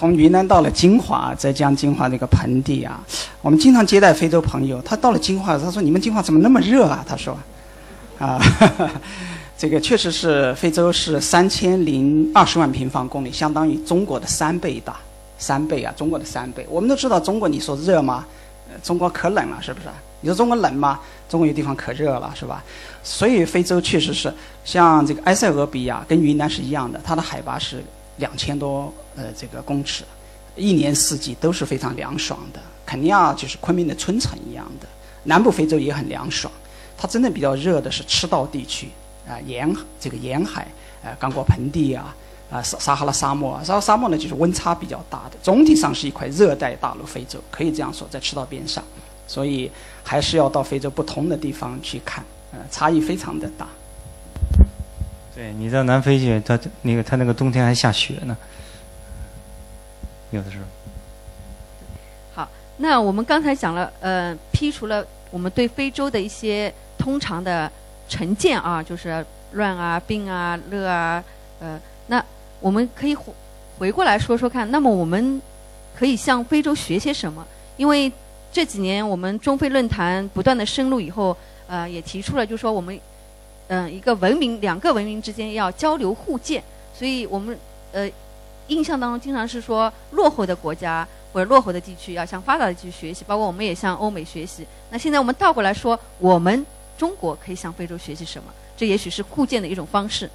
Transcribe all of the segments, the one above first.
从云南到了金华，浙江金华这个盆地啊，我们经常接待非洲朋友。他到了金华，他说：“你们金华怎么那么热啊？”他说：“啊，这个确实是非洲是三千零二十万平方公里，相当于中国的三倍大，三倍啊，中国的三倍。我们都知道中国，你说热吗？中国可冷了，是不是？你说中国冷吗？中国有地方可热了，是吧？所以非洲确实是像这个埃塞俄比亚跟云南是一样的，它的海拔是两千多呃这个公尺，一年四季都是非常凉爽的。肯尼亚就是昆明的春城一样的，南部非洲也很凉爽。它真正比较热的是赤道地区啊，沿这个沿海呃刚果盆地啊啊撒撒哈拉沙漠，撒哈拉沙漠呢就是温差比较大的，总体上是一块热带大陆非洲，可以这样说，在赤道边上。所以还是要到非洲不同的地方去看，呃，差异非常的大。对你到南非去，它那个它那个冬天还下雪呢，有的时候。好，那我们刚才讲了，呃，剔除了我们对非洲的一些通常的成见啊，就是乱啊、病啊、热啊，呃，那我们可以回回过来说说看，那么我们可以向非洲学些什么？因为这几年我们中非论坛不断的深入以后，呃，也提出了，就是说我们，嗯，一个文明两个文明之间要交流互鉴，所以我们呃印象当中经常是说落后的国家或者落后的地区要向发达的地区学习，包括我们也向欧美学习。那现在我们倒过来说，我们中国可以向非洲学习什么？这也许是互鉴的一种方式。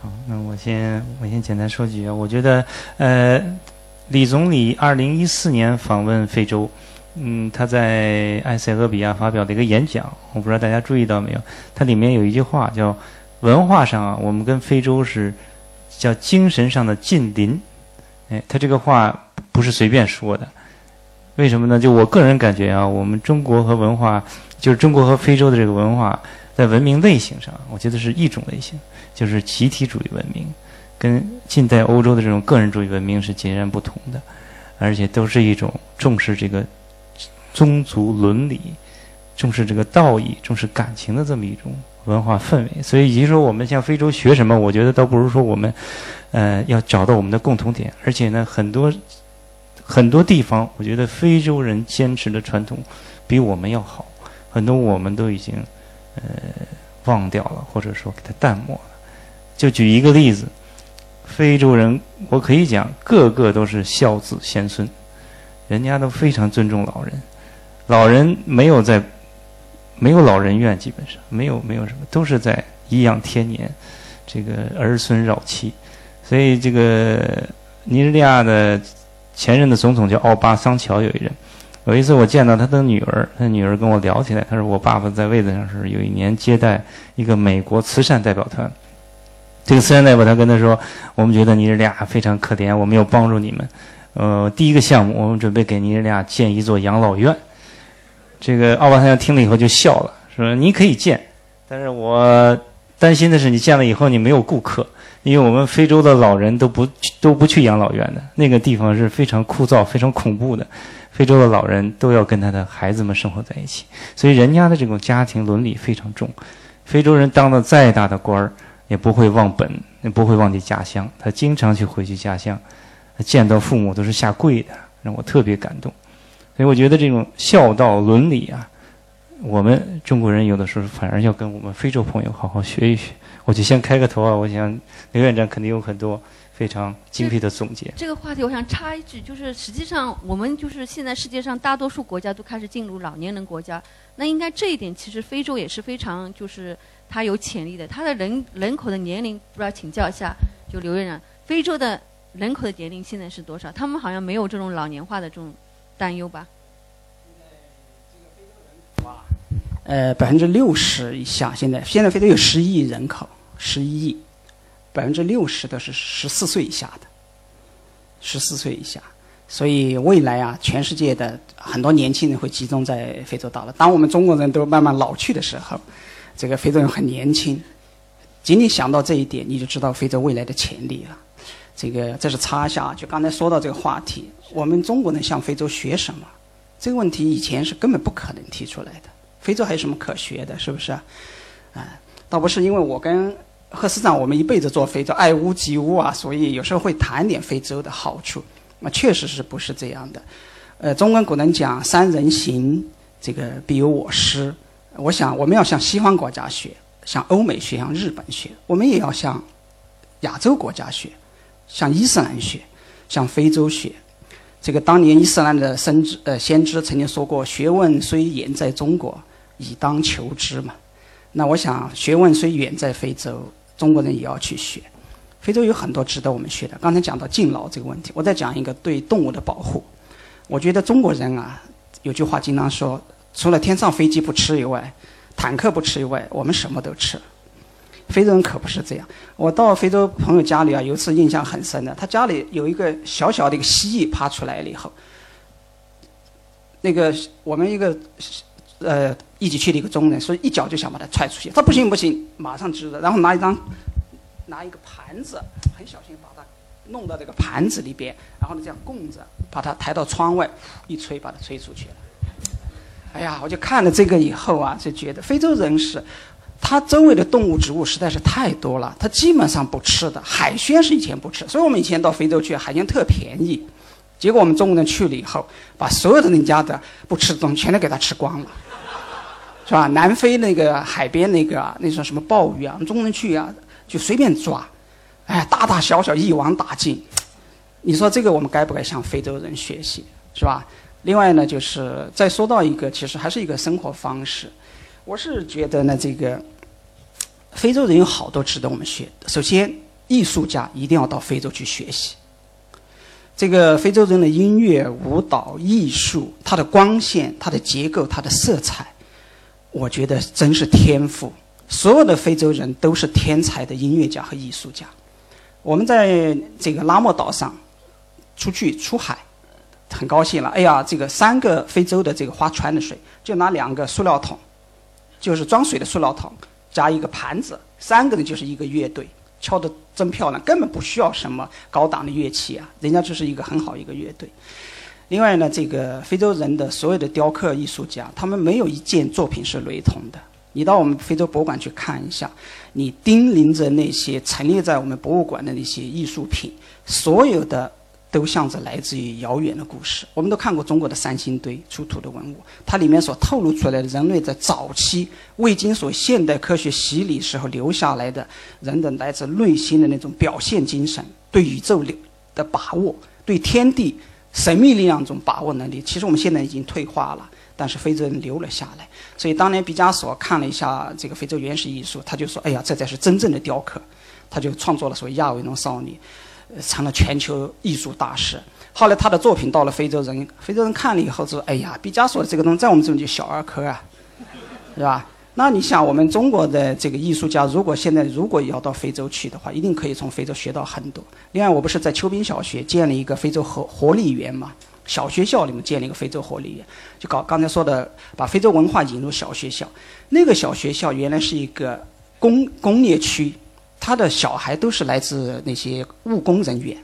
好，那我先我先简单说几句，我觉得呃。李总理二零一四年访问非洲，嗯，他在埃塞俄比亚发表的一个演讲，我不知道大家注意到没有？它里面有一句话叫“文化上啊，我们跟非洲是叫精神上的近邻”。哎，他这个话不是随便说的，为什么呢？就我个人感觉啊，我们中国和文化，就是中国和非洲的这个文化，在文明类型上，我觉得是一种类型，就是集体主义文明。跟近代欧洲的这种个人主义文明是截然不同的，而且都是一种重视这个宗族伦理、重视这个道义、重视感情的这么一种文化氛围。所以，也就说，我们向非洲学什么，我觉得倒不如说我们，呃，要找到我们的共同点。而且呢，很多很多地方，我觉得非洲人坚持的传统比我们要好，很多我们都已经呃忘掉了，或者说给它淡漠了。就举一个例子。非洲人，我可以讲，个个都是孝子贤孙，人家都非常尊重老人，老人没有在，没有老人院，基本上没有没有什么，都是在颐养天年，这个儿孙绕膝，所以这个尼日利亚的前任的总统叫奥巴桑乔，有一人，有一次我见到他的女儿，他女儿跟我聊起来，他说我爸爸在位子上是，有一年接待一个美国慈善代表团。这个慈善代表他跟他说：“我们觉得尼日利亚非常可怜，我们要帮助你们。呃，第一个项目，我们准备给尼日利亚建一座养老院。”这个奥巴桑听了以后就笑了，说：“你可以建，但是我担心的是你建了以后你没有顾客，因为我们非洲的老人都不都不去养老院的，那个地方是非常枯燥、非常恐怖的。非洲的老人都要跟他的孩子们生活在一起，所以人家的这种家庭伦理非常重。非洲人当了再大的官儿。”也不会忘本，也不会忘记家乡。他经常去回去家乡，见到父母都是下跪的，让我特别感动。所以我觉得这种孝道伦理啊，我们中国人有的时候反而要跟我们非洲朋友好好学一学。我就先开个头啊，我想刘院长肯定有很多非常精辟的总结。这个话题我想插一句，就是实际上我们就是现在世界上大多数国家都开始进入老年人国家，那应该这一点其实非洲也是非常就是。它有潜力的，它的人人口的年龄，不知道请教一下，就刘院长，非洲的人口的年龄现在是多少？他们好像没有这种老年化的这种担忧吧？呃，百分之六十以下，现在现在非洲有十亿人口，十一亿，百分之六十都是十四岁以下的，十四岁以下，所以未来啊，全世界的很多年轻人会集中在非洲大陆。当我们中国人都慢慢老去的时候。这个非洲人很年轻，仅仅想到这一点，你就知道非洲未来的潜力了。这个这是插下，就刚才说到这个话题，我们中国人向非洲学什么？这个问题以前是根本不可能提出来的。非洲还有什么可学的？是不是？啊，倒不是因为我跟贺司长，我们一辈子做非洲，爱屋及乌啊，所以有时候会谈点非洲的好处。那确实是不是这样的？呃，中文古人讲“三人行，这个必有我师”。我想，我们要向西方国家学，向欧美学，向日本学，我们也要向亚洲国家学，向伊斯兰学，向非洲学。这个当年伊斯兰的先知呃先知曾经说过：“学问虽远在中国，以当求之嘛。”那我想，学问虽远在非洲。中国人也要去学，非洲有很多值得我们学的。刚才讲到敬老这个问题，我再讲一个对动物的保护。我觉得中国人啊，有句话经常说，除了天上飞机不吃以外，坦克不吃以外，我们什么都吃。非洲人可不是这样。我到非洲朋友家里啊，有一次印象很深的，他家里有一个小小的一个蜥蜴爬出来了以后，那个我们一个呃。一起去的一个中人，所以一脚就想把他踹出去。他不行不行，马上支着，然后拿一张，拿一个盘子，很小心把它弄到这个盘子里边，然后呢这样供着，把它抬到窗外，一吹把它吹出去了。哎呀，我就看了这个以后啊，就觉得非洲人是，它周围的动物植物实在是太多了，它基本上不吃的。海鲜是以前不吃，所以我们以前到非洲去，海鲜特便宜。结果我们中国人去了以后，把所有的人家的不吃的东西全都给它吃光了。是吧？南非那个海边那个那种什么鲍鱼啊，我们中国人去啊就随便抓，哎，大大小小一网打尽。你说这个我们该不该向非洲人学习？是吧？另外呢，就是再说到一个，其实还是一个生活方式。我是觉得呢，这个非洲人有好多值得我们学。首先，艺术家一定要到非洲去学习。这个非洲人的音乐、舞蹈、艺术，它的光线、它的结构、它的色彩。我觉得真是天赋，所有的非洲人都是天才的音乐家和艺术家。我们在这个拉莫岛上出去出海，很高兴了。哎呀，这个三个非洲的这个划船的水，就拿两个塑料桶，就是装水的塑料桶，加一个盘子，三个人就是一个乐队，敲得真漂亮，根本不需要什么高档的乐器啊，人家就是一个很好一个乐队。另外呢，这个非洲人的所有的雕刻艺术家，他们没有一件作品是雷同的。你到我们非洲博物馆去看一下，你叮咛着那些陈列在我们博物馆的那些艺术品，所有的都像着来自于遥远的故事。我们都看过中国的三星堆出土的文物，它里面所透露出来的人类在早期未经所现代科学洗礼时候留下来的人的来自内心的那种表现精神，对宇宙的把握，对天地。神秘力量中把握能力，其实我们现在已经退化了，但是非洲人留了下来。所以当年毕加索看了一下这个非洲原始艺术，他就说：“哎呀，这才是真正的雕刻。”他就创作了所谓亚维农少女，成了全球艺术大师。后来他的作品到了非洲人，非洲人看了以后说：“哎呀，毕加索这个东西在我们这边就小儿科啊，是吧？”那你想，我们中国的这个艺术家，如果现在如果要到非洲去的话，一定可以从非洲学到很多。另外，我不是在秋滨小学建了一个非洲活活力园嘛？小学校里面建了一个非洲活力园，就搞刚才说的，把非洲文化引入小学校。那个小学校原来是一个工工业区，他的小孩都是来自那些务工人员，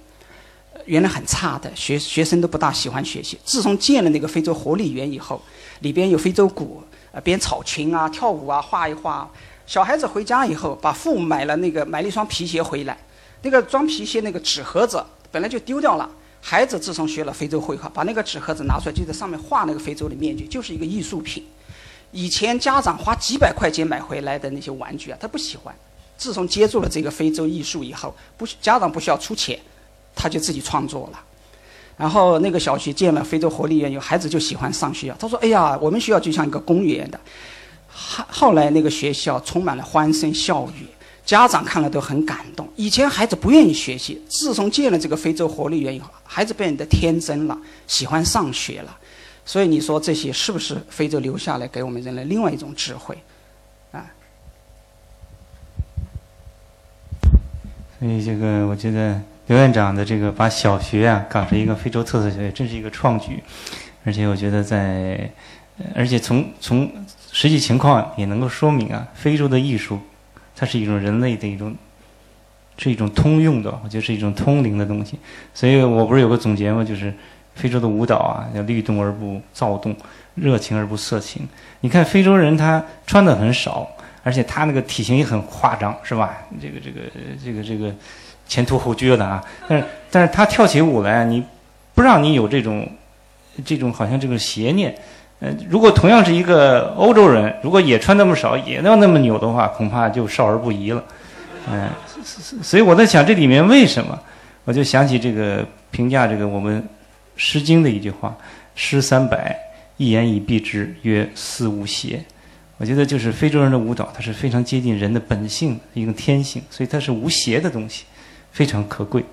原来很差的学学生都不大喜欢学习。自从建了那个非洲活力园以后，里边有非洲鼓。编草裙啊，跳舞啊，画一画。小孩子回家以后，把父母买了那个买了一双皮鞋回来，那个装皮鞋那个纸盒子本来就丢掉了。孩子自从学了非洲绘画，把那个纸盒子拿出来，就在上面画那个非洲的面具，就是一个艺术品。以前家长花几百块钱买回来的那些玩具啊，他不喜欢。自从接触了这个非洲艺术以后，不家长不需要出钱，他就自己创作了。然后那个小学建了非洲活力园，有孩子就喜欢上学校。他说：“哎呀，我们学校就像一个公园的。”后后来那个学校充满了欢声笑语，家长看了都很感动。以前孩子不愿意学习，自从建了这个非洲活力园以后，孩子变得天真了，喜欢上学了。所以你说这些是不是非洲留下来给我们人类另外一种智慧？啊？所以这个我觉得。刘院长的这个把小学啊搞成一个非洲特色小学，真是一个创举，而且我觉得在，而且从从实际情况也能够说明啊，非洲的艺术，它是一种人类的一种，是一种通用的，我觉得是一种通灵的东西。所以我不是有个总结吗？就是非洲的舞蹈啊，要律动而不躁动，热情而不色情。你看非洲人他穿的很少。而且他那个体型也很夸张，是吧？这个这个这个这个前凸后撅的啊，但是但是他跳起舞来，你不让你有这种这种好像这个邪念。呃，如果同样是一个欧洲人，如果也穿那么少，也要那么扭的话，恐怕就少儿不宜了。嗯，所以我在想这里面为什么？我就想起这个评价这个我们《诗经》的一句话：“诗三百，一言以蔽之，曰思无邪。”我觉得就是非洲人的舞蹈，它是非常接近人的本性一种天性，所以它是无邪的东西，非常可贵。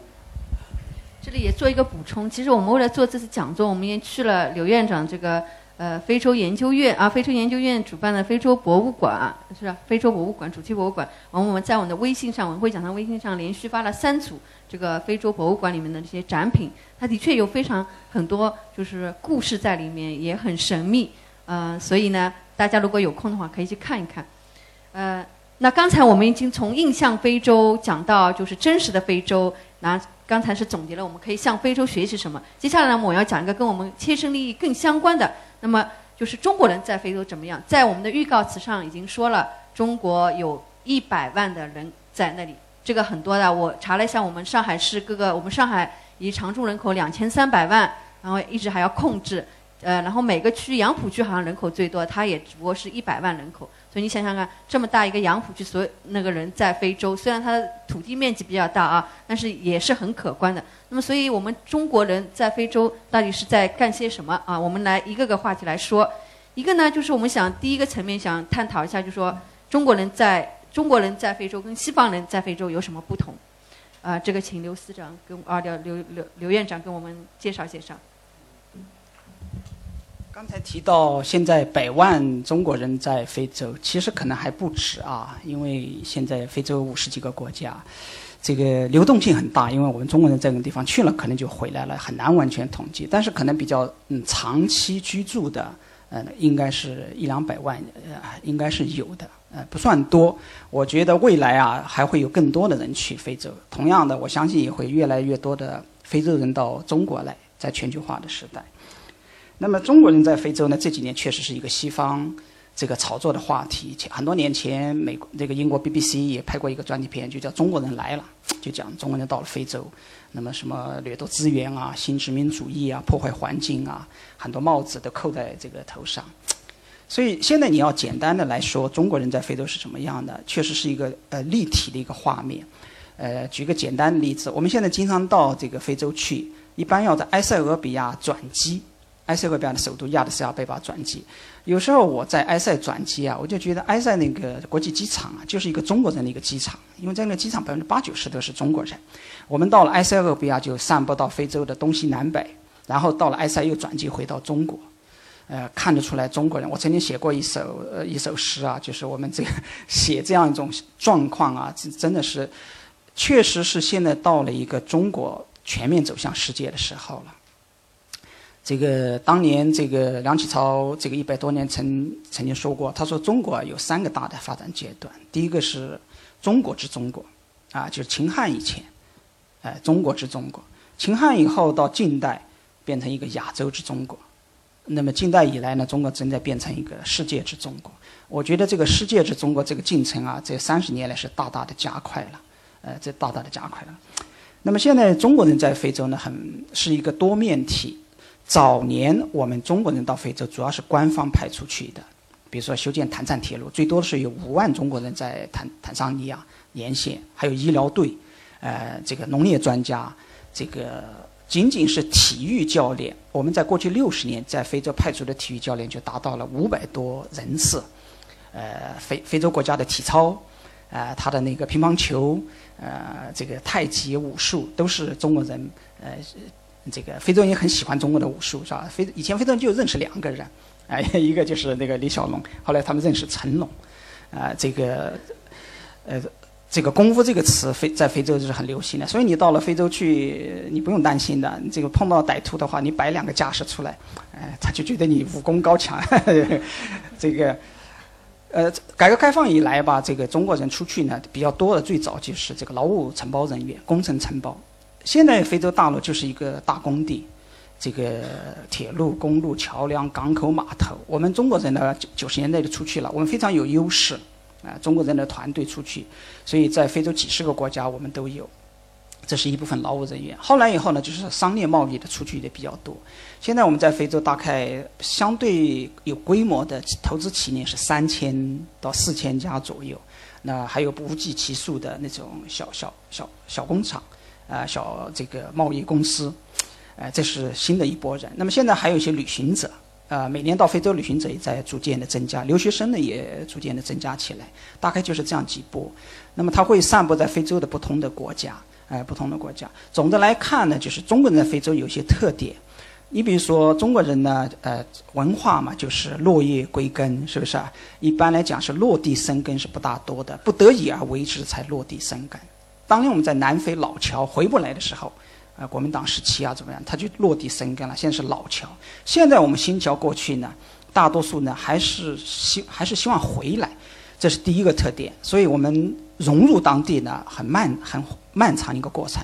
这里也做一个补充，其实我们为了做这次讲座，我们也去了刘院长这个。呃，非洲研究院啊，非洲研究院主办的非洲博物馆是吧？非洲博物馆主题博物馆，完我们在我们的微信上，我们会讲堂微信上连续发了三组这个非洲博物馆里面的这些展品，它的确有非常很多就是故事在里面，也很神秘。呃，所以呢，大家如果有空的话，可以去看一看。呃，那刚才我们已经从印象非洲讲到就是真实的非洲，那刚才是总结了我们可以向非洲学习什么。接下来呢，我要讲一个跟我们切身利益更相关的。那么就是中国人在非洲怎么样？在我们的预告词上已经说了，中国有一百万的人在那里，这个很多的。我查了一下，我们上海市各个，我们上海以常住人口两千三百万，然后一直还要控制。呃，然后每个区杨浦区好像人口最多，它也只不过是一百万人口。所以你想想看，这么大一个杨浦区，所有那个人在非洲，虽然它的土地面积比较大啊，但是也是很可观的。那么，所以我们中国人在非洲到底是在干些什么啊？我们来一个个话题来说。一个呢，就是我们想第一个层面想探讨一下，就是说中国人在中国人在非洲跟西方人在非洲有什么不同？啊，这个请刘司长跟啊刘刘刘刘院长跟我们介绍介绍。刚才提到现在百万中国人在非洲，其实可能还不止啊，因为现在非洲五十几个国家，这个流动性很大。因为我们中国人在那个地方去了，可能就回来了，很难完全统计。但是可能比较嗯长期居住的，呃，应该是一两百万，呃，应该是有的，呃，不算多。我觉得未来啊，还会有更多的人去非洲。同样的，我相信也会越来越多的非洲人到中国来，在全球化的时代。那么中国人在非洲呢？这几年确实是一个西方这个炒作的话题。很多年前，美国这个英国 BBC 也拍过一个专题片，就叫《中国人来了》，就讲中国人到了非洲，那么什么掠夺资源啊、新殖民主义啊、破坏环境啊，很多帽子都扣在这个头上。所以现在你要简单的来说，中国人在非洲是什么样的？确实是一个呃立体的一个画面。呃，举个简单的例子，我们现在经常到这个非洲去，一般要在埃塞俄比亚转机。埃塞俄比亚的首都亚的斯亚贝巴转机，有时候我在埃塞转机啊，我就觉得埃塞那个国际机场啊，就是一个中国人的一个机场，因为在那个机场百分之八九十都是中国人。我们到了埃塞俄比亚就散播到非洲的东西南北，然后到了埃塞又转机回到中国，呃，看得出来中国人。我曾经写过一首呃一首诗啊，就是我们这个写这样一种状况啊，真的是，确实是现在到了一个中国全面走向世界的时候了。这个当年，这个梁启超这个一百多年曾曾经说过，他说中国有三个大的发展阶段，第一个是中国之中国，啊，就是秦汉以前，哎，中国之中国，秦汉以后到近代变成一个亚洲之中国，那么近代以来呢，中国正在变成一个世界之中国。我觉得这个世界之中国这个进程啊，这三十年来是大大的加快了，呃，这大大的加快了。那么现在中国人在非洲呢，很是一个多面体。早年我们中国人到非洲主要是官方派出去的，比如说修建坦赞铁路，最多的是有五万中国人在坦坦桑尼亚沿线，还有医疗队，呃，这个农业专家，这个仅仅是体育教练，我们在过去六十年在非洲派出的体育教练就达到了五百多人次，呃，非非洲国家的体操，呃，他的那个乒乓球，呃，这个太极、武术都是中国人，呃。这个非洲人也很喜欢中国的武术，是吧？非以前非洲人就认识两个人，哎，一个就是那个李小龙，后来他们认识成龙，啊，这个，呃，这个功夫这个词非在非洲就是很流行的，所以你到了非洲去，你不用担心的，这个碰到歹徒的话，你摆两个架势出来，哎，他就觉得你武功高强，这个，呃，改革开放以来吧，这个中国人出去呢比较多的，最早就是这个劳务承包人员、工程承包。现在非洲大陆就是一个大工地，这个铁路、公路、桥梁、港口、码头。我们中国人呢，九九十年代就出去了，我们非常有优势，啊，中国人的团队出去，所以在非洲几十个国家我们都有。这是一部分劳务人员。后来以后呢，就是商业贸易的出去的比较多。现在我们在非洲大概相对有规模的投资企业是三千到四千家左右，那还有不计其数的那种小小小小工厂，啊，小这个贸易公司，呃，这是新的一波人。那么现在还有一些旅行者，啊，每年到非洲旅行者也在逐渐的增加，留学生呢也逐渐的增加起来，大概就是这样几波。那么它会散布在非洲的不同的国家。哎，不同的国家，总的来看呢，就是中国人在非洲有些特点。你比如说，中国人呢，呃，文化嘛，就是落叶归根，是不是啊？一般来讲是落地生根是不大多的，不得已而为之才落地生根。当年我们在南非老桥回不来的时候，啊，国民党时期啊怎么样，他就落地生根了。现在是老桥，现在我们新桥过去呢，大多数呢还是希还是希望回来，这是第一个特点。所以我们融入当地呢，很慢很。漫长一个过程。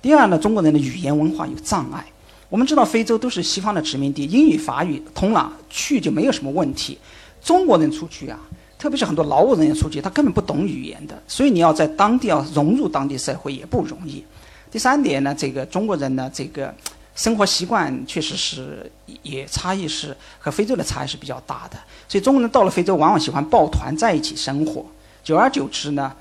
第二呢，中国人的语言文化有障碍。我们知道非洲都是西方的殖民地，英语法语通了，去就没有什么问题。中国人出去啊，特别是很多劳务人员出去，他根本不懂语言的，所以你要在当地要融入当地社会也不容易。第三点呢，这个中国人呢，这个生活习惯确实是也差异是和非洲的差异是比较大的，所以中国人到了非洲往往喜欢抱团在一起生活，久而久之呢。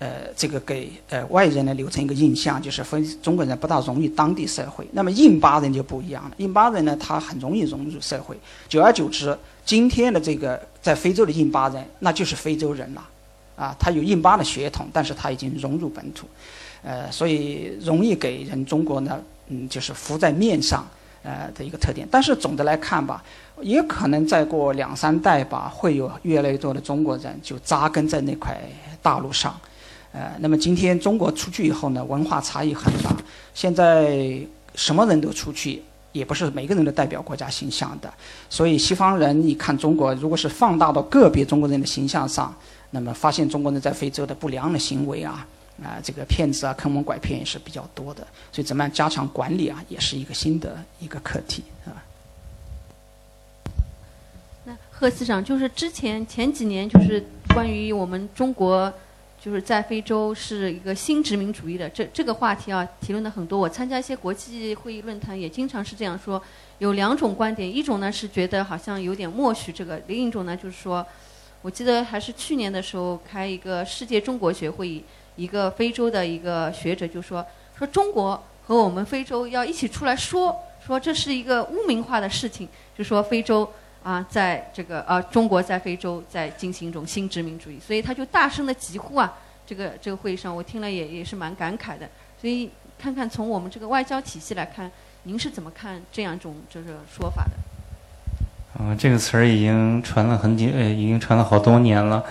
呃，这个给呃外人呢留成一个印象，就是非中国人不大融入当地社会。那么印巴人就不一样了，印巴人呢，他很容易融入社会。久而久之，今天的这个在非洲的印巴人，那就是非洲人了，啊，他有印巴的血统，但是他已经融入本土，呃，所以容易给人中国呢，嗯，就是浮在面上，呃的一个特点。但是总的来看吧，也可能再过两三代吧，会有越来越多的中国人就扎根在那块大陆上。呃，那么今天中国出去以后呢，文化差异很大。现在什么人都出去，也不是每个人都代表国家形象的。所以西方人你看中国，如果是放大到个别中国人的形象上，那么发现中国人在非洲的不良的行为啊，啊，这个骗子啊、坑蒙拐骗也是比较多的。所以怎么样加强管理啊，也是一个新的一个课题啊。那贺司长，就是之前前几年，就是关于我们中国。就是在非洲是一个新殖民主义的这这个话题啊，提论的很多。我参加一些国际会议论坛，也经常是这样说。有两种观点，一种呢是觉得好像有点默许这个，另一种呢就是说，我记得还是去年的时候开一个世界中国学会议，一个非洲的一个学者就说，说中国和我们非洲要一起出来说，说这是一个污名化的事情，就说非洲。啊，在这个呃，中国在非洲在进行一种新殖民主义，所以他就大声的疾呼啊，这个这个会议上我听了也也是蛮感慨的。所以看看从我们这个外交体系来看，您是怎么看这样一种这个说法的？啊，这个词儿已经传了很久，呃，已经传了好多年了。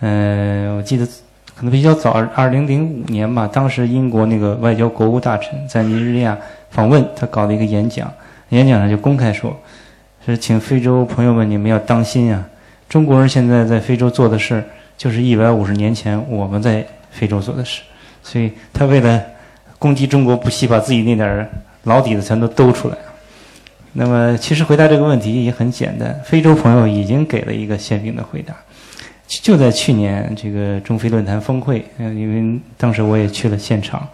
嗯，我记得可能比较早，二零零五年吧，当时英国那个外交国务大臣在尼日利亚访问，他搞了一个演讲，演讲上就公开说。是，请非洲朋友们，你们要当心啊！中国人现在在非洲做的事，就是一百五十年前我们在非洲做的事。所以他为了攻击中国，不惜把自己那点老底子全都兜出来。那么，其实回答这个问题也很简单，非洲朋友已经给了一个鲜明的回答。就在去年这个中非论坛峰会，嗯，因为当时我也去了现场，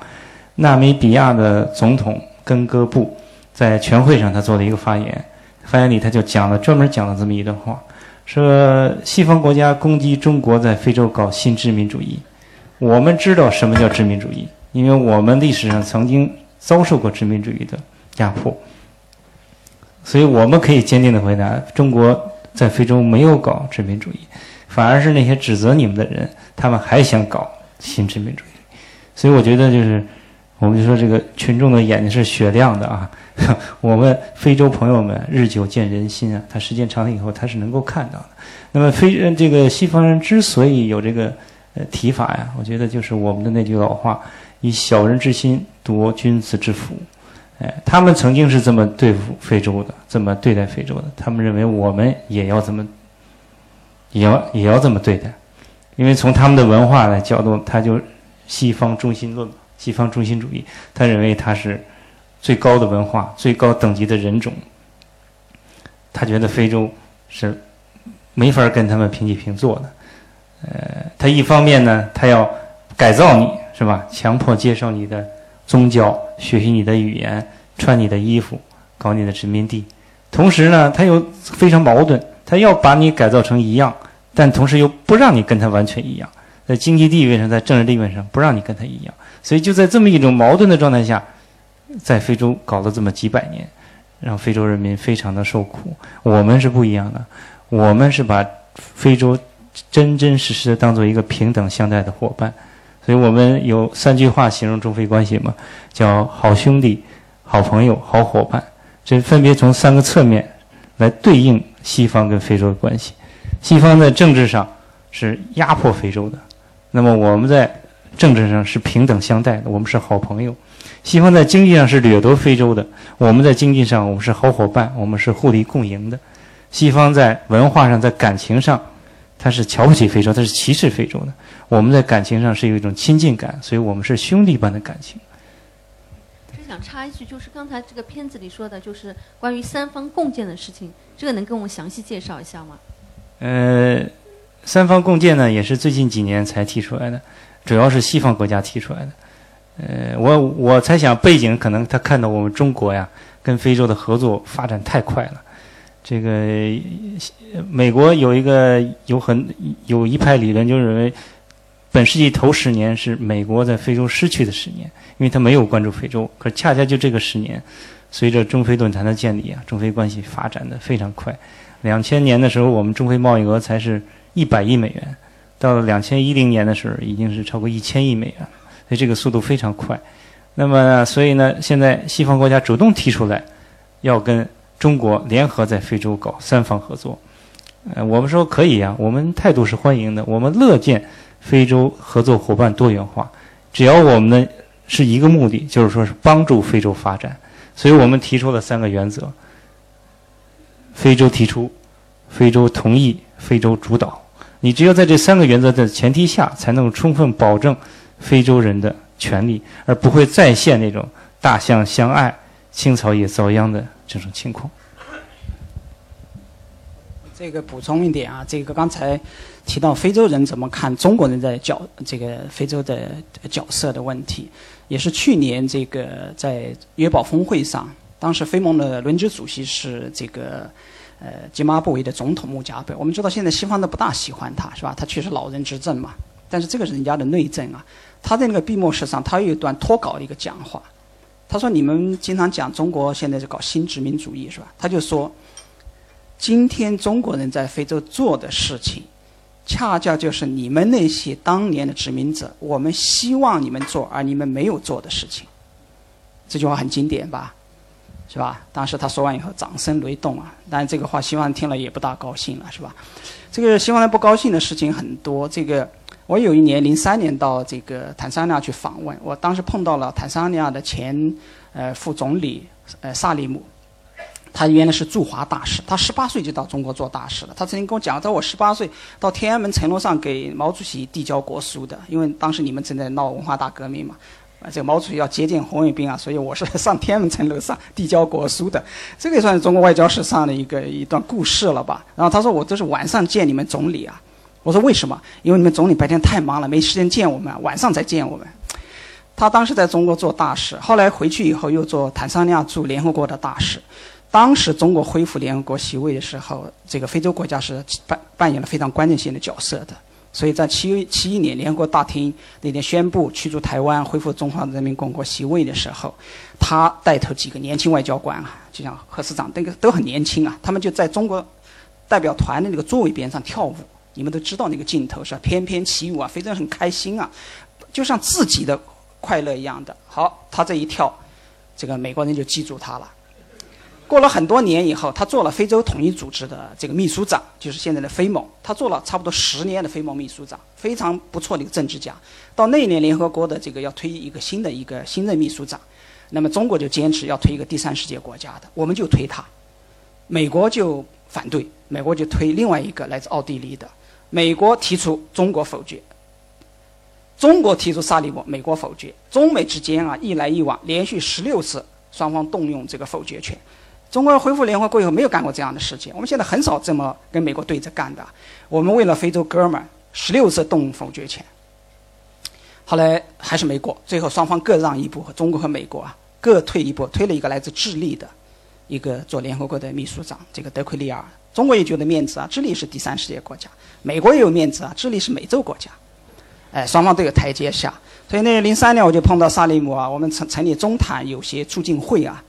纳米比亚的总统根哥布在全会上他做了一个发言。发言里他就讲了，专门讲了这么一段话，说西方国家攻击中国在非洲搞新殖民主义，我们知道什么叫殖民主义，因为我们历史上曾经遭受过殖民主义的压迫，所以我们可以坚定的回答：中国在非洲没有搞殖民主义，反而是那些指责你们的人，他们还想搞新殖民主义。所以我觉得就是，我们就说这个群众的眼睛是雪亮的啊。我们非洲朋友们日久见人心啊，他时间长了以后，他是能够看到的。那么非这个西方人之所以有这个呃提法呀，我觉得就是我们的那句老话：以小人之心夺君子之腹。哎，他们曾经是这么对付非洲的，这么对待非洲的。他们认为我们也要这么，也要也要这么对待，因为从他们的文化来角度，他就西方中心论，西方中心主义，他认为他是。最高的文化，最高等级的人种，他觉得非洲是没法跟他们平起平坐的。呃，他一方面呢，他要改造你，是吧？强迫接受你的宗教，学习你的语言，穿你的衣服，搞你的殖民地。同时呢，他又非常矛盾，他要把你改造成一样，但同时又不让你跟他完全一样，在经济地位上，在政治地位上不让你跟他一样。所以就在这么一种矛盾的状态下，在非洲搞了这么几百年，让非洲人民非常的受苦。我们是不一样的，我们是把非洲真真实实的当做一个平等相待的伙伴。所以我们有三句话形容中非关系嘛，叫好兄弟、好朋友、好伙伴。这分别从三个侧面来对应西方跟非洲的关系。西方在政治上是压迫非洲的，那么我们在政治上是平等相待的，我们是好朋友。西方在经济上是掠夺非洲的，我们在经济上我们是好伙伴，我们是互利共赢的。西方在文化上，在感情上，他是瞧不起非洲，他是歧视非洲的。我们在感情上是有一种亲近感，所以我们是兄弟般的感情。只想插一句，就是刚才这个片子里说的，就是关于三方共建的事情，这个能跟我们详细介绍一下吗？呃，三方共建呢，也是最近几年才提出来的。主要是西方国家提出来的，呃，我我猜想背景可能他看到我们中国呀跟非洲的合作发展太快了，这个美国有一个有很有一派理论就认为，本世纪头十年是美国在非洲失去的十年，因为他没有关注非洲，可恰恰就这个十年，随着中非论坛的建立啊，中非关系发展的非常快，两千年的时候我们中非贸易额才是一百亿美元。到了两千一零年的时候，已经是超过一千亿美元，所以这个速度非常快。那么，所以呢，现在西方国家主动提出来，要跟中国联合在非洲搞三方合作。呃，我们说可以呀，我们态度是欢迎的，我们乐见非洲合作伙伴多元化，只要我们呢是一个目的，就是说是帮助非洲发展。所以我们提出了三个原则：非洲提出，非洲同意，非洲主导。你只有在这三个原则的前提下，才能充分保证非洲人的权利，而不会再现那种大象相爱、青草也遭殃的这种情况。这个补充一点啊，这个刚才提到非洲人怎么看中国人在角这个非洲的角色的问题，也是去年这个在约堡峰会上，当时非盟的轮值主席是这个。呃，津巴布韦的总统穆加贝，我们知道现在西方都不大喜欢他，是吧？他确实老人执政嘛。但是这个人家的内政啊。他在那个闭幕式上，他有一段脱稿的一个讲话。他说：“你们经常讲中国现在在搞新殖民主义，是吧？”他就说：“今天中国人在非洲做的事情，恰恰就是你们那些当年的殖民者，我们希望你们做而你们没有做的事情。”这句话很经典吧？是吧？当时他说完以后，掌声雷动啊！但是这个话，希望听了也不大高兴了，是吧？这个西方人不高兴的事情很多。这个我有一年零三年到这个坦桑尼亚去访问，我当时碰到了坦桑尼亚的前呃副总理呃萨利姆，他原来是驻华大使，他十八岁就到中国做大使了。他曾经跟我讲，在我十八岁到天安门城楼上给毛主席递交国书的，因为当时你们正在闹文化大革命嘛。啊，这个毛主席要接见红卫兵啊，所以我是 上天安门城楼上递交国书的，这个也算是中国外交史上的一个一段故事了吧。然后他说我都是晚上见你们总理啊，我说为什么？因为你们总理白天太忙了，没时间见我们，晚上才见我们。他当时在中国做大使，后来回去以后又做坦桑尼亚驻联合国的大使。当时中国恢复联合国席位的时候，这个非洲国家是扮扮演了非常关键性的角色的。所以在七七一年联合国大厅那天宣布驱逐台湾、恢复中华人民共和国席位的时候，他带头几个年轻外交官啊，就像贺司长，那个都很年轻啊，他们就在中国代表团的那个座位边上跳舞。你们都知道那个镜头是？翩翩起舞啊，非常很开心啊，就像自己的快乐一样的。好，他这一跳，这个美国人就记住他了。过了很多年以后，他做了非洲统一组织的这个秘书长，就是现在的非盟。他做了差不多十年的非盟秘书长，非常不错的一个政治家。到那一年联合国的这个要推一个新的一个新任秘书长，那么中国就坚持要推一个第三世界国家的，我们就推他。美国就反对，美国就推另外一个来自奥地利的。美国提出，中国否决。中国提出萨利姆，美国否决。中美之间啊，一来一往，连续十六次，双方动用这个否决权。中国恢复联合国以后没有干过这样的事情，我们现在很少这么跟美国对着干的。我们为了非洲哥们儿，十六次动否决权。后来还是没过，最后双方各让一步，中国和美国啊各退一步，推了一个来自智利的一个做联合国的秘书长，这个德奎利尔。中国也觉得面子啊，智利是第三世界国家，美国也有面子啊，智利是美洲国家，哎，双方都有台阶下。所以那零三年我就碰到萨利姆啊，我们成成立中坦有些促进会啊，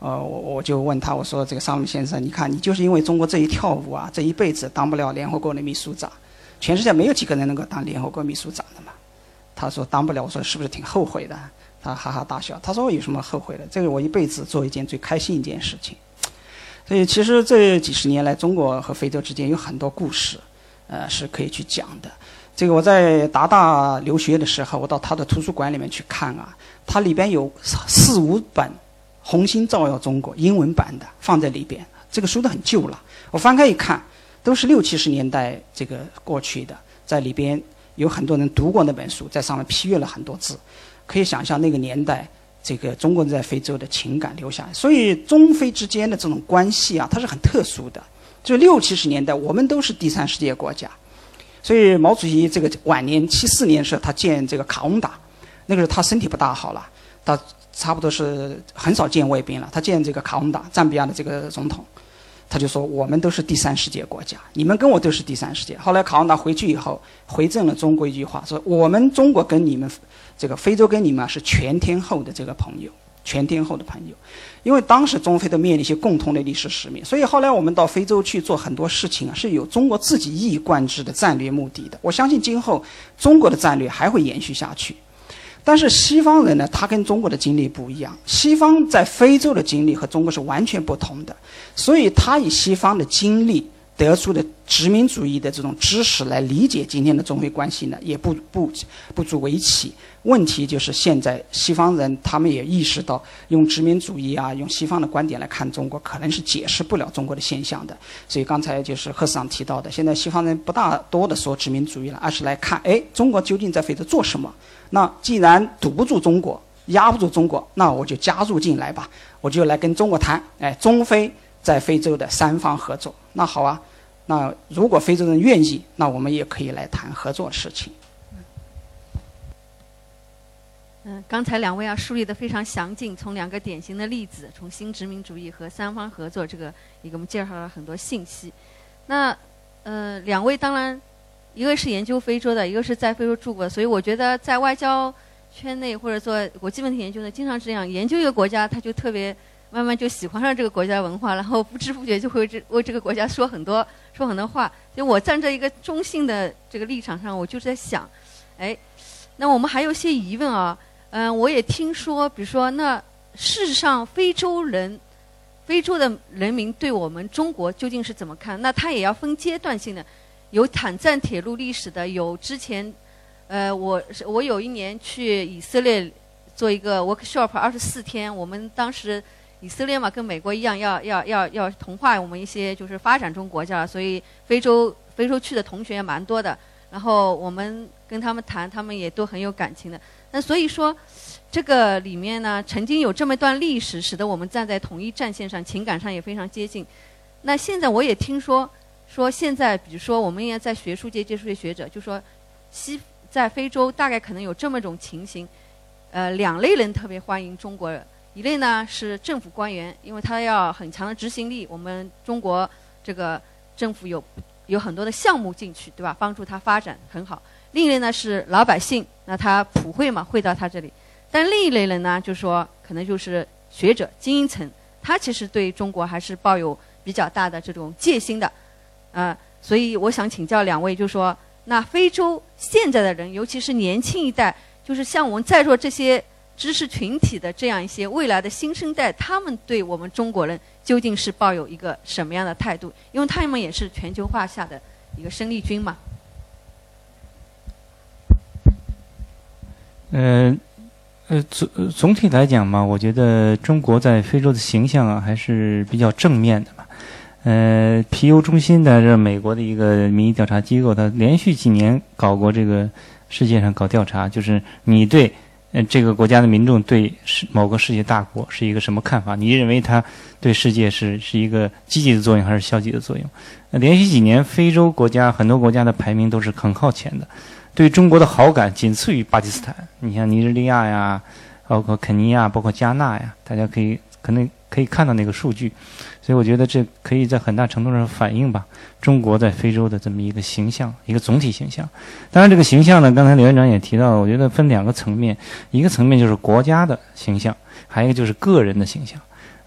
呃，我我就问他，我说这个萨利姆先生，你看你就是因为中国这一跳舞啊，这一辈子当不了联合国的秘书长，全世界没有几个人能够当联合国秘书长的嘛。他说当不了，我说是不是挺后悔的？他哈哈大笑，他说有什么后悔的？这个我一辈子做一件最开心一件事情。所以其实这几十年来，中国和非洲之间有很多故事，呃，是可以去讲的。这个我在达大留学的时候，我到他的图书馆里面去看啊，它里边有四五本《红星照耀中国》英文版的放在里边，这个书都很旧了。我翻开一看，都是六七十年代这个过去的，在里边。有很多人读过那本书，在上面批阅了很多字，可以想象那个年代，这个中国人在非洲的情感留下来。所以中非之间的这种关系啊，它是很特殊的。就六七十年代，我们都是第三世界国家，所以毛主席这个晚年七四年时候，他见这个卡翁达，那个时候他身体不大好了，他差不多是很少见卫兵了。他见这个卡翁达，赞比亚的这个总统。他就说：“我们都是第三世界国家，你们跟我都是第三世界。”后来卡旺达回去以后，回赠了中国一句话，说：“我们中国跟你们，这个非洲跟你们是全天候的这个朋友，全天候的朋友。”因为当时中非都面临一些共同的历史使命，所以后来我们到非洲去做很多事情啊，是有中国自己一以贯之的战略目的的。我相信今后中国的战略还会延续下去。但是西方人呢，他跟中国的经历不一样。西方在非洲的经历和中国是完全不同的，所以他以西方的经历得出的殖民主义的这种知识来理解今天的中非关系呢，也不不不足为奇。问题就是现在西方人他们也意识到，用殖民主义啊，用西方的观点来看中国，可能是解释不了中国的现象的。所以刚才就是贺市长提到的，现在西方人不大多的说殖民主义了，而是来看，哎，中国究竟在非洲做什么？那既然堵不住中国，压不住中国，那我就加入进来吧，我就来跟中国谈，哎，中非在非洲的三方合作。那好啊，那如果非洲人愿意，那我们也可以来谈合作的事情。嗯，刚才两位啊梳理的非常详尽，从两个典型的例子，从新殖民主义和三方合作这个，也给我们介绍了很多信息。那，呃，两位当然。一个是研究非洲的，一个是在非洲住过，所以我觉得在外交圈内或者做国际问题研究的，经常是这样研究一个国家，他就特别慢慢就喜欢上这个国家文化，然后不知不觉就会这为这个国家说很多说很多话。就我站在一个中性的这个立场上，我就在想，哎，那我们还有些疑问啊，嗯，我也听说，比如说，那事实上非洲人、非洲的人民对我们中国究竟是怎么看？那他也要分阶段性的。有坦赞铁路历史的，有之前，呃，我我有一年去以色列做一个 workshop，二十四天。我们当时以色列嘛，跟美国一样，要要要要同化我们一些就是发展中国家，所以非洲非洲去的同学也蛮多的。然后我们跟他们谈，他们也都很有感情的。那所以说，这个里面呢，曾经有这么一段历史，使得我们站在统一战线上，情感上也非常接近。那现在我也听说。说现在，比如说，我们也在学术界接触的学者，就说，西在非洲大概可能有这么一种情形，呃，两类人特别欢迎中国人，一类呢是政府官员，因为他要很强的执行力，我们中国这个政府有有很多的项目进去，对吧？帮助他发展很好。另一类呢是老百姓，那他普惠嘛，惠到他这里。但另一类人呢，就是说可能就是学者、精英层，他其实对中国还是抱有比较大的这种戒心的。呃，所以我想请教两位，就说那非洲现在的人，尤其是年轻一代，就是像我们在座这些知识群体的这样一些未来的新生代，他们对我们中国人究竟是抱有一个什么样的态度？因为他们也是全球化下的一个生力军嘛。呃，呃总总体来讲嘛，我觉得中国在非洲的形象啊，还是比较正面的。呃，皮尤中心的这美国的一个民意调查机构，它连续几年搞过这个世界上搞调查，就是你对呃，这个国家的民众对世某个世界大国是一个什么看法？你认为它对世界是是一个积极的作用还是消极的作用？连续几年，非洲国家很多国家的排名都是很靠前的，对中国的好感仅次于巴基斯坦。你像尼日利亚呀，包括肯尼亚，包括加纳呀，大家可以可能可以看到那个数据。所以我觉得这可以在很大程度上反映吧中国在非洲的这么一个形象，一个总体形象。当然，这个形象呢，刚才刘院长也提到了，我觉得分两个层面，一个层面就是国家的形象，还有一个就是个人的形象。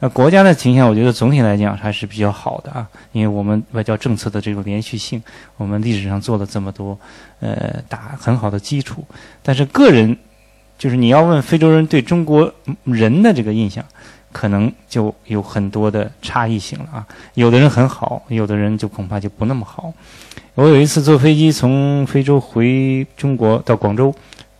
那国家的形象，我觉得总体来讲还是比较好的啊，因为我们外交政策的这种连续性，我们历史上做了这么多，呃，打很好的基础。但是个人，就是你要问非洲人对中国人的这个印象，可能就有很多的差异性了啊。有的人很好，有的人就恐怕就不那么好。我有一次坐飞机从非洲回中国到广州，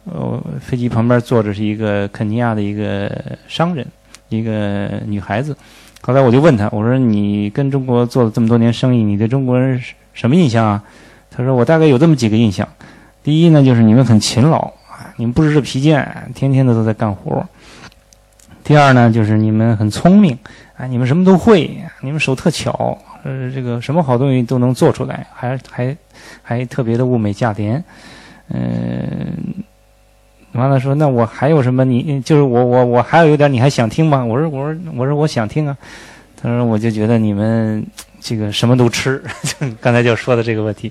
呃，飞机旁边坐着是一个肯尼亚的一个商人，一个女孩子。后来我就问她，我说你跟中国做了这么多年生意，你对中国人什么印象啊？她说我大概有这么几个印象。第一呢，就是你们很勤劳啊，你们不知这疲倦，天天的都在干活。第二呢，就是你们很聪明啊，你们什么都会，你们手特巧，呃，这个什么好东西都能做出来，还还还特别的物美价廉。嗯，完了说，那我还有什么？你就是我我我还有有点，你还想听吗？我说我说我说我想听啊。他说我就觉得你们这个什么都吃，刚才就说的这个问题。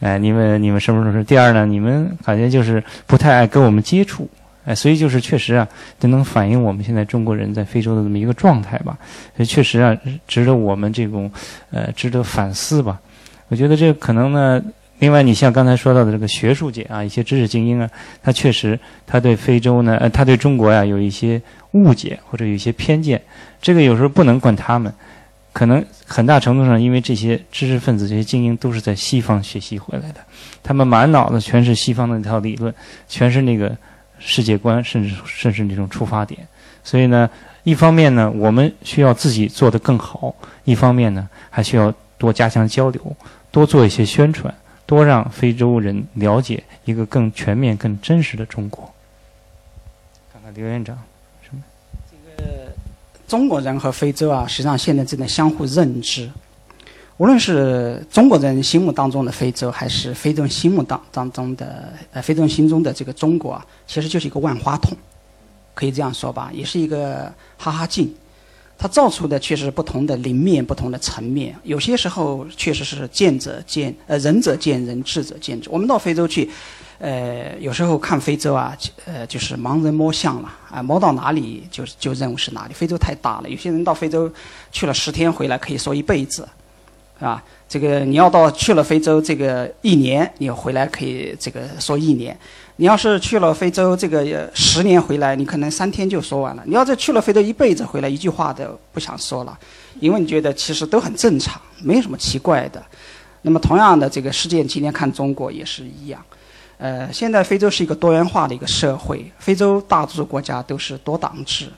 哎，你们你们什么时候。第二呢，你们感觉就是不太爱跟我们接触。哎，所以就是确实啊，这能反映我们现在中国人在非洲的这么一个状态吧。所以确实啊，值得我们这种呃值得反思吧。我觉得这可能呢，另外你像刚才说到的这个学术界啊，一些知识精英啊，他确实他对非洲呢，呃，他对中国呀有一些误解或者有一些偏见。这个有时候不能怪他们，可能很大程度上因为这些知识分子、这些精英都是在西方学习回来的，他们满脑子全是西方的那套理论，全是那个。世界观，甚至甚至那种出发点，所以呢，一方面呢，我们需要自己做得更好；一方面呢，还需要多加强交流，多做一些宣传，多让非洲人了解一个更全面、更真实的中国。看看刘院长，什么？这个中国人和非洲啊，实际上现在正在相互认知。无论是中国人心目当中的非洲，还是非洲人心目当当中的呃非洲人心中的这个中国啊，其实就是一个万花筒，可以这样说吧，也是一个哈哈镜，它照出的确实不同的鳞面、不同的层面。有些时候确实是见者见呃仁者见仁，智者见智。我们到非洲去，呃，有时候看非洲啊，呃，就是盲人摸象了啊，摸到哪里就就认为是哪里。非洲太大了，有些人到非洲去了十天回来可以说一辈子。啊，这个你要到去了非洲这个一年，你回来可以这个说一年；你要是去了非洲这个十年回来，你可能三天就说完了。你要是去了非洲一辈子回来，一句话都不想说了，因为你觉得其实都很正常，没什么奇怪的。那么同样的，这个世界今天看中国也是一样。呃，现在非洲是一个多元化的一个社会，非洲大多数国家都是多党制，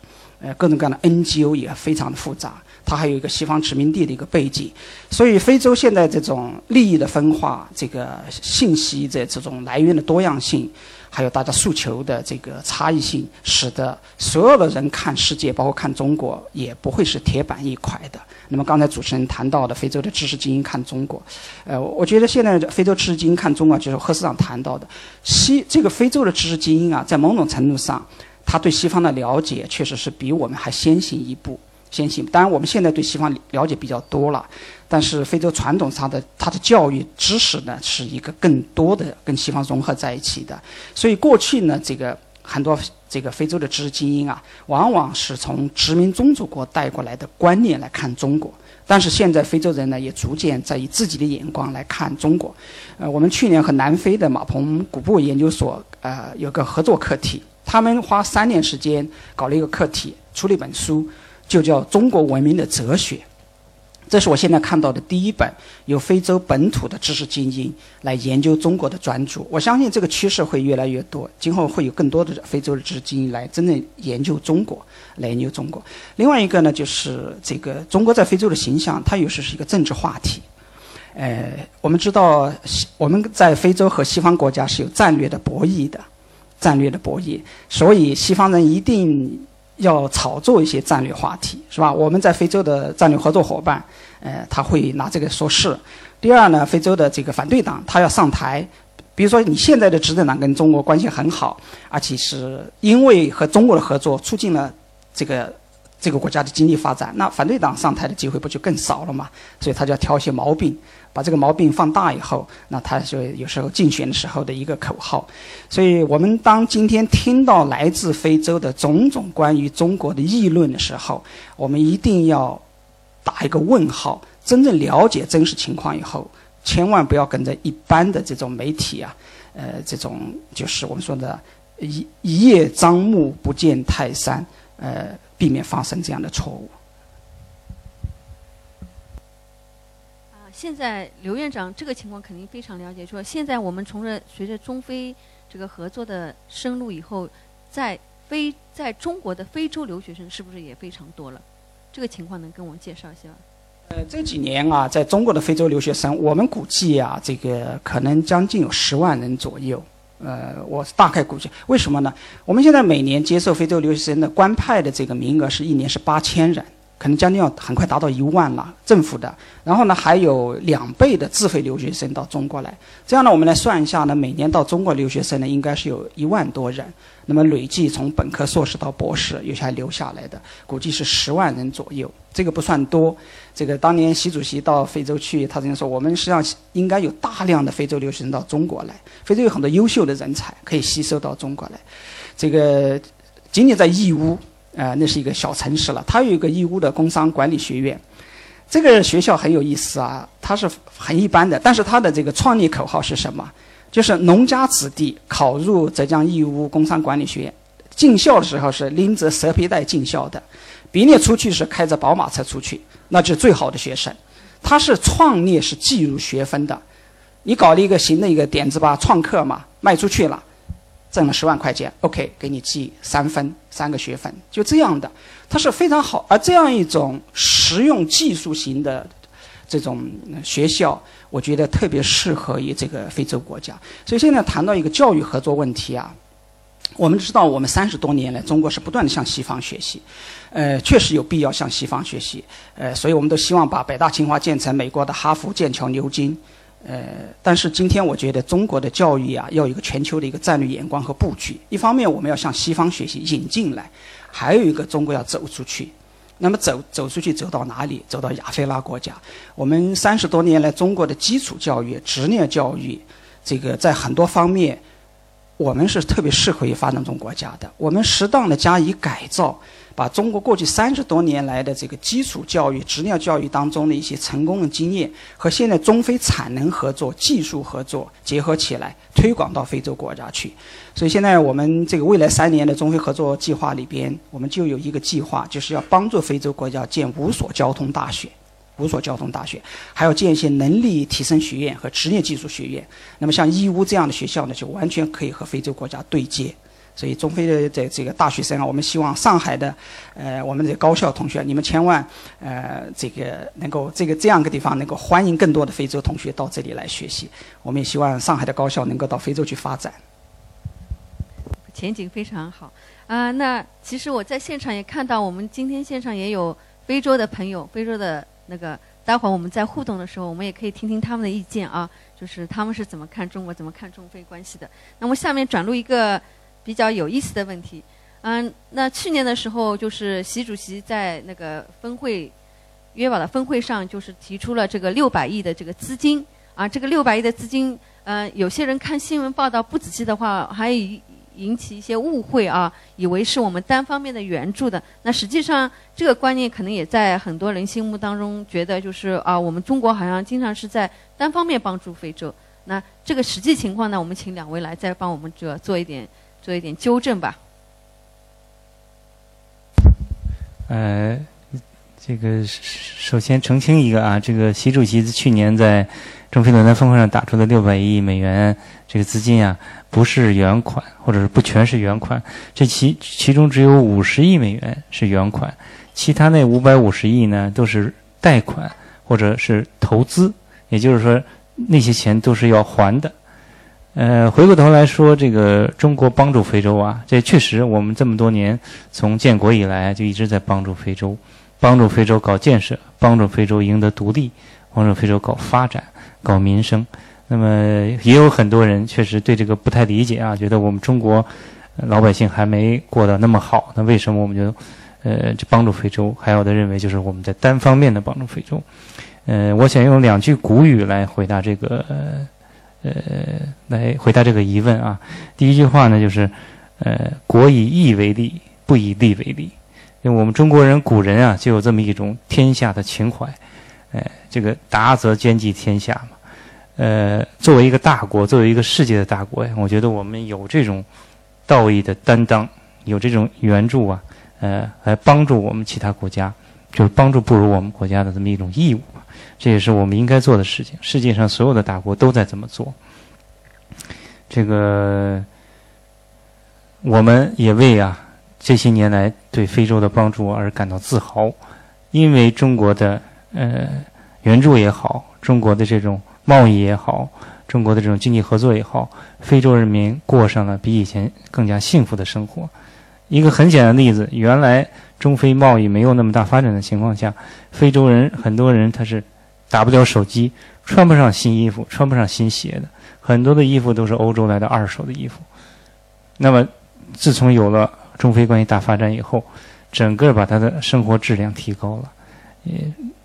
呃，各种各样的 NGO 也非常的复杂。它还有一个西方殖民地的一个背景，所以非洲现在这种利益的分化、这个信息的这种来源的多样性，还有大家诉求的这个差异性，使得所有的人看世界，包括看中国，也不会是铁板一块的。那么刚才主持人谈到的非洲的知识精英看中国，呃，我觉得现在非洲知识精英看中国，就是贺市长谈到的西这个非洲的知识精英啊，在某种程度上，他对西方的了解确实是比我们还先行一步。先行，当然我们现在对西方了解比较多了，但是非洲传统上的它的教育知识呢，是一个更多的跟西方融合在一起的。所以过去呢，这个很多这个非洲的知识精英啊，往往是从殖民宗主国带过来的观念来看中国。但是现在非洲人呢，也逐渐在以自己的眼光来看中国。呃，我们去年和南非的马彭古布研究所呃有个合作课题，他们花三年时间搞了一个课题，出了一本书。就叫中国文明的哲学，这是我现在看到的第一本由非洲本土的知识精英来研究中国的专著。我相信这个趋势会越来越多，今后会有更多的非洲的知识精英来真正研究中国，来研究中国。另外一个呢，就是这个中国在非洲的形象，它有时是一个政治话题。呃，我们知道，我们在非洲和西方国家是有战略的博弈的。战略的博弈，所以西方人一定要炒作一些战略话题，是吧？我们在非洲的战略合作伙伴，呃，他会拿这个说事。第二呢，非洲的这个反对党他要上台，比如说你现在的执政党跟中国关系很好，而且是因为和中国的合作促进了这个这个国家的经济发展，那反对党上台的机会不就更少了嘛？所以他就要挑一些毛病。把这个毛病放大以后，那他就有时候竞选的时候的一个口号。所以我们当今天听到来自非洲的种种关于中国的议论的时候，我们一定要打一个问号。真正了解真实情况以后，千万不要跟着一般的这种媒体啊，呃，这种就是我们说的“一一叶障目不见泰山”，呃，避免发生这样的错误。现在刘院长这个情况肯定非常了解。说现在我们从着随着中非这个合作的深入以后，在非在中国的非洲留学生是不是也非常多了？这个情况能跟我们介绍一下吗？呃，这几年啊，在中国的非洲留学生，我们估计啊，这个可能将近有十万人左右。呃，我大概估计，为什么呢？我们现在每年接受非洲留学生的官派的这个名额是一年是八千人。可能将近要很快达到一万了，政府的。然后呢，还有两倍的自费留学生到中国来。这样呢，我们来算一下呢，每年到中国留学生呢，应该是有一万多人。那么累计从本科、硕士到博士，有些还留下来的，估计是十万人左右。这个不算多。这个当年习主席到非洲去，他曾经说，我们实际上应该有大量的非洲留学生到中国来。非洲有很多优秀的人才可以吸收到中国来。这个仅仅在义乌。呃，那是一个小城市了。它有一个义乌的工商管理学院，这个学校很有意思啊。它是很一般的，但是它的这个创立口号是什么？就是农家子弟考入浙江义乌工商管理学院，进校的时候是拎着蛇皮袋进校的，毕业出去是开着宝马车出去，那就是最好的学生。他是创业是计入学分的，你搞了一个新的一个点子吧，创客嘛，卖出去了。挣了十万块钱，OK，给你记三分，三个学分，就这样的，它是非常好。而这样一种实用技术型的这种学校，我觉得特别适合于这个非洲国家。所以现在谈到一个教育合作问题啊，我们知道我们三十多年来，中国是不断的向西方学习，呃，确实有必要向西方学习，呃，所以我们都希望把北大清华建成美国的哈佛剑桥牛津。呃，但是今天我觉得中国的教育啊，要有一个全球的一个战略眼光和布局。一方面我们要向西方学习引进来，还有一个中国要走出去。那么走走出去走到哪里？走到亚非拉国家。我们三十多年来中国的基础教育、职业教育，这个在很多方面，我们是特别适合于发展中国家的。我们适当的加以改造。把中国过去三十多年来的这个基础教育、职业教育当中的一些成功的经验，和现在中非产能合作、技术合作结合起来，推广到非洲国家去。所以现在我们这个未来三年的中非合作计划里边，我们就有一个计划，就是要帮助非洲国家建五所交通大学，五所交通大学，还要建一些能力提升学院和职业技术学院。那么像义乌这样的学校呢，就完全可以和非洲国家对接。所以中非的这这个大学生啊，我们希望上海的，呃，我们的高校同学，你们千万，呃，这个能够这个这样个地方能够欢迎更多的非洲同学到这里来学习。我们也希望上海的高校能够到非洲去发展。前景非常好啊！那其实我在现场也看到，我们今天现场也有非洲的朋友，非洲的那个，待会儿我们在互动的时候，我们也可以听听他们的意见啊，就是他们是怎么看中国、怎么看中非关系的。那么下面转入一个。比较有意思的问题，嗯，那去年的时候，就是习主席在那个峰会，约堡的峰会上，就是提出了这个六百亿的这个资金，啊，这个六百亿的资金，嗯，有些人看新闻报道不仔细的话，还引起一些误会啊，以为是我们单方面的援助的。那实际上，这个观念可能也在很多人心目当中，觉得就是啊，我们中国好像经常是在单方面帮助非洲。那这个实际情况呢，我们请两位来再帮我们这做一点。做一点纠正吧。呃，这个首先澄清一个啊，这个习主席去年在中非论坛峰会上打出的六百亿美元这个资金啊，不是原款，或者是不全是原款，这其其中只有五十亿美元是原款，其他那五百五十亿呢都是贷款或者是投资，也就是说那些钱都是要还的。呃，回过头来说，这个中国帮助非洲啊，这确实我们这么多年从建国以来就一直在帮助非洲，帮助非洲搞建设，帮助非洲赢得独立，帮助非洲搞发展、搞民生。那么也有很多人确实对这个不太理解啊，觉得我们中国老百姓还没过得那么好，那为什么我们就呃帮助非洲？还有的认为就是我们在单方面的帮助非洲。呃，我想用两句古语来回答这个。呃，呃来回答这个疑问啊。第一句话呢，就是呃，国以义为利，不以利为利。因为我们中国人古人啊，就有这么一种天下的情怀。哎，这个达则兼济天下嘛。呃，作为一个大国，作为一个世界的大国呀，我觉得我们有这种道义的担当，有这种援助啊，呃，来帮助我们其他国家，就是帮助不如我们国家的这么一种义务。这也是我们应该做的事情。世界上所有的大国都在这么做。这个，我们也为啊这些年来对非洲的帮助而感到自豪，因为中国的呃援助也好，中国的这种贸易也好，中国的这种经济合作也好，非洲人民过上了比以前更加幸福的生活。一个很简单的例子，原来中非贸易没有那么大发展的情况下，非洲人很多人他是。打不了手机，穿不上新衣服，穿不上新鞋的，很多的衣服都是欧洲来的二手的衣服。那么，自从有了中非关系大发展以后，整个把他的生活质量提高了，也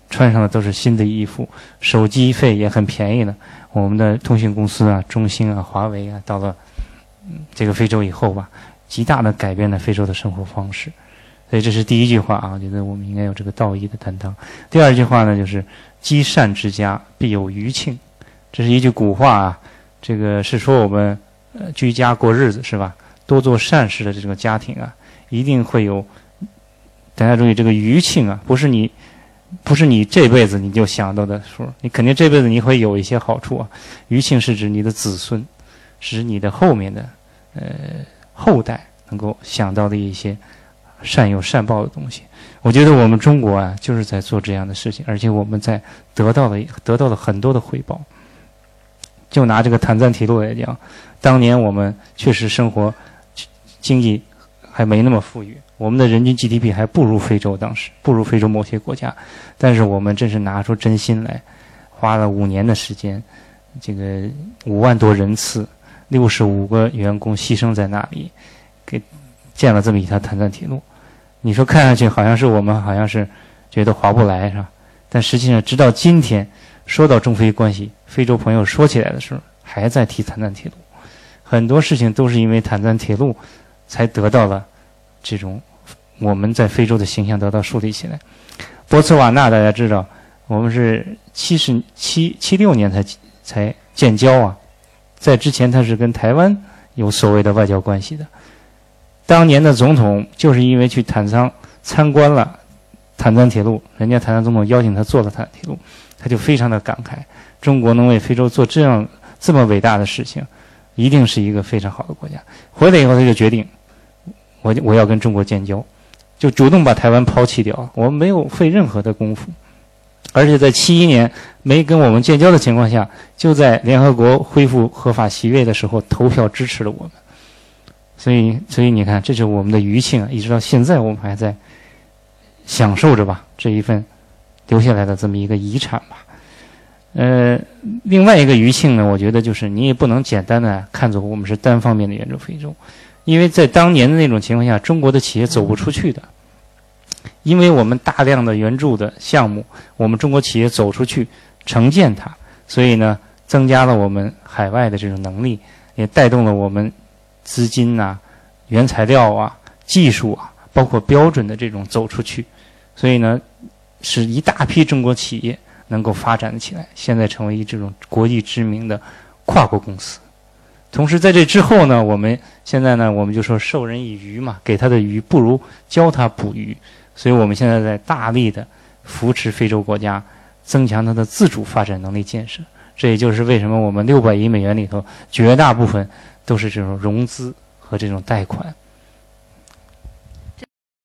穿上的都是新的衣服，手机费也很便宜了。我们的通讯公司啊，中兴啊，华为啊，到了这个非洲以后吧，极大的改变了非洲的生活方式。所以这是第一句话啊，我觉得我们应该有这个道义的担当。第二句话呢，就是。积善之家必有余庆，这是一句古话啊。这个是说我们呃居家过日子是吧？多做善事的这个家庭啊，一定会有。大家注意，这个余庆啊，不是你不是你这辈子你就想到的数，你肯定这辈子你会有一些好处啊。余庆是指你的子孙，使你的后面的呃后代能够想到的一些善有善报的东西。我觉得我们中国啊，就是在做这样的事情，而且我们在得到了得到了很多的回报。就拿这个坦赞铁路来讲，当年我们确实生活经济还没那么富裕，我们的人均 GDP 还不如非洲，当时不如非洲某些国家。但是我们真是拿出真心来，花了五年的时间，这个五万多人次，六十五个员工牺牲在那里，给建了这么一条坦赞铁路。你说看上去好像是我们好像是觉得划不来是吧？但实际上，直到今天说到中非关系，非洲朋友说起来的时候，还在提坦赞铁路。很多事情都是因为坦赞铁路才得到了这种我们在非洲的形象得到树立起来。博茨瓦纳大家知道，我们是七十七七六年才才建交啊，在之前他是跟台湾有所谓的外交关系的。当年的总统就是因为去坦桑参观了坦赞铁路，人家坦桑总统邀请他坐了坦铁路，他就非常的感慨，中国能为非洲做这样这么伟大的事情，一定是一个非常好的国家。回来以后他就决定，我我要跟中国建交，就主动把台湾抛弃掉，我们没有费任何的功夫，而且在七一年没跟我们建交的情况下，就在联合国恢复合法席位的时候投票支持了我们。所以，所以你看，这就是我们的余庆！一直到现在，我们还在享受着吧这一份留下来的这么一个遗产吧。呃，另外一个余庆呢，我觉得就是你也不能简单的看作我们是单方面的援助非洲，因为在当年的那种情况下，中国的企业走不出去的，因为我们大量的援助的项目，我们中国企业走出去承建它，所以呢，增加了我们海外的这种能力，也带动了我们。资金呐，原材料啊，技术啊，包括标准的这种走出去，所以呢，使一大批中国企业能够发展起来，现在成为一这种国际知名的跨国公司。同时，在这之后呢，我们现在呢，我们就说授人以鱼嘛，给他的鱼不如教他捕鱼，所以我们现在在大力的扶持非洲国家，增强它的自主发展能力建设。这也就是为什么我们六百亿美元里头绝大部分。都是这种融资和这种贷款。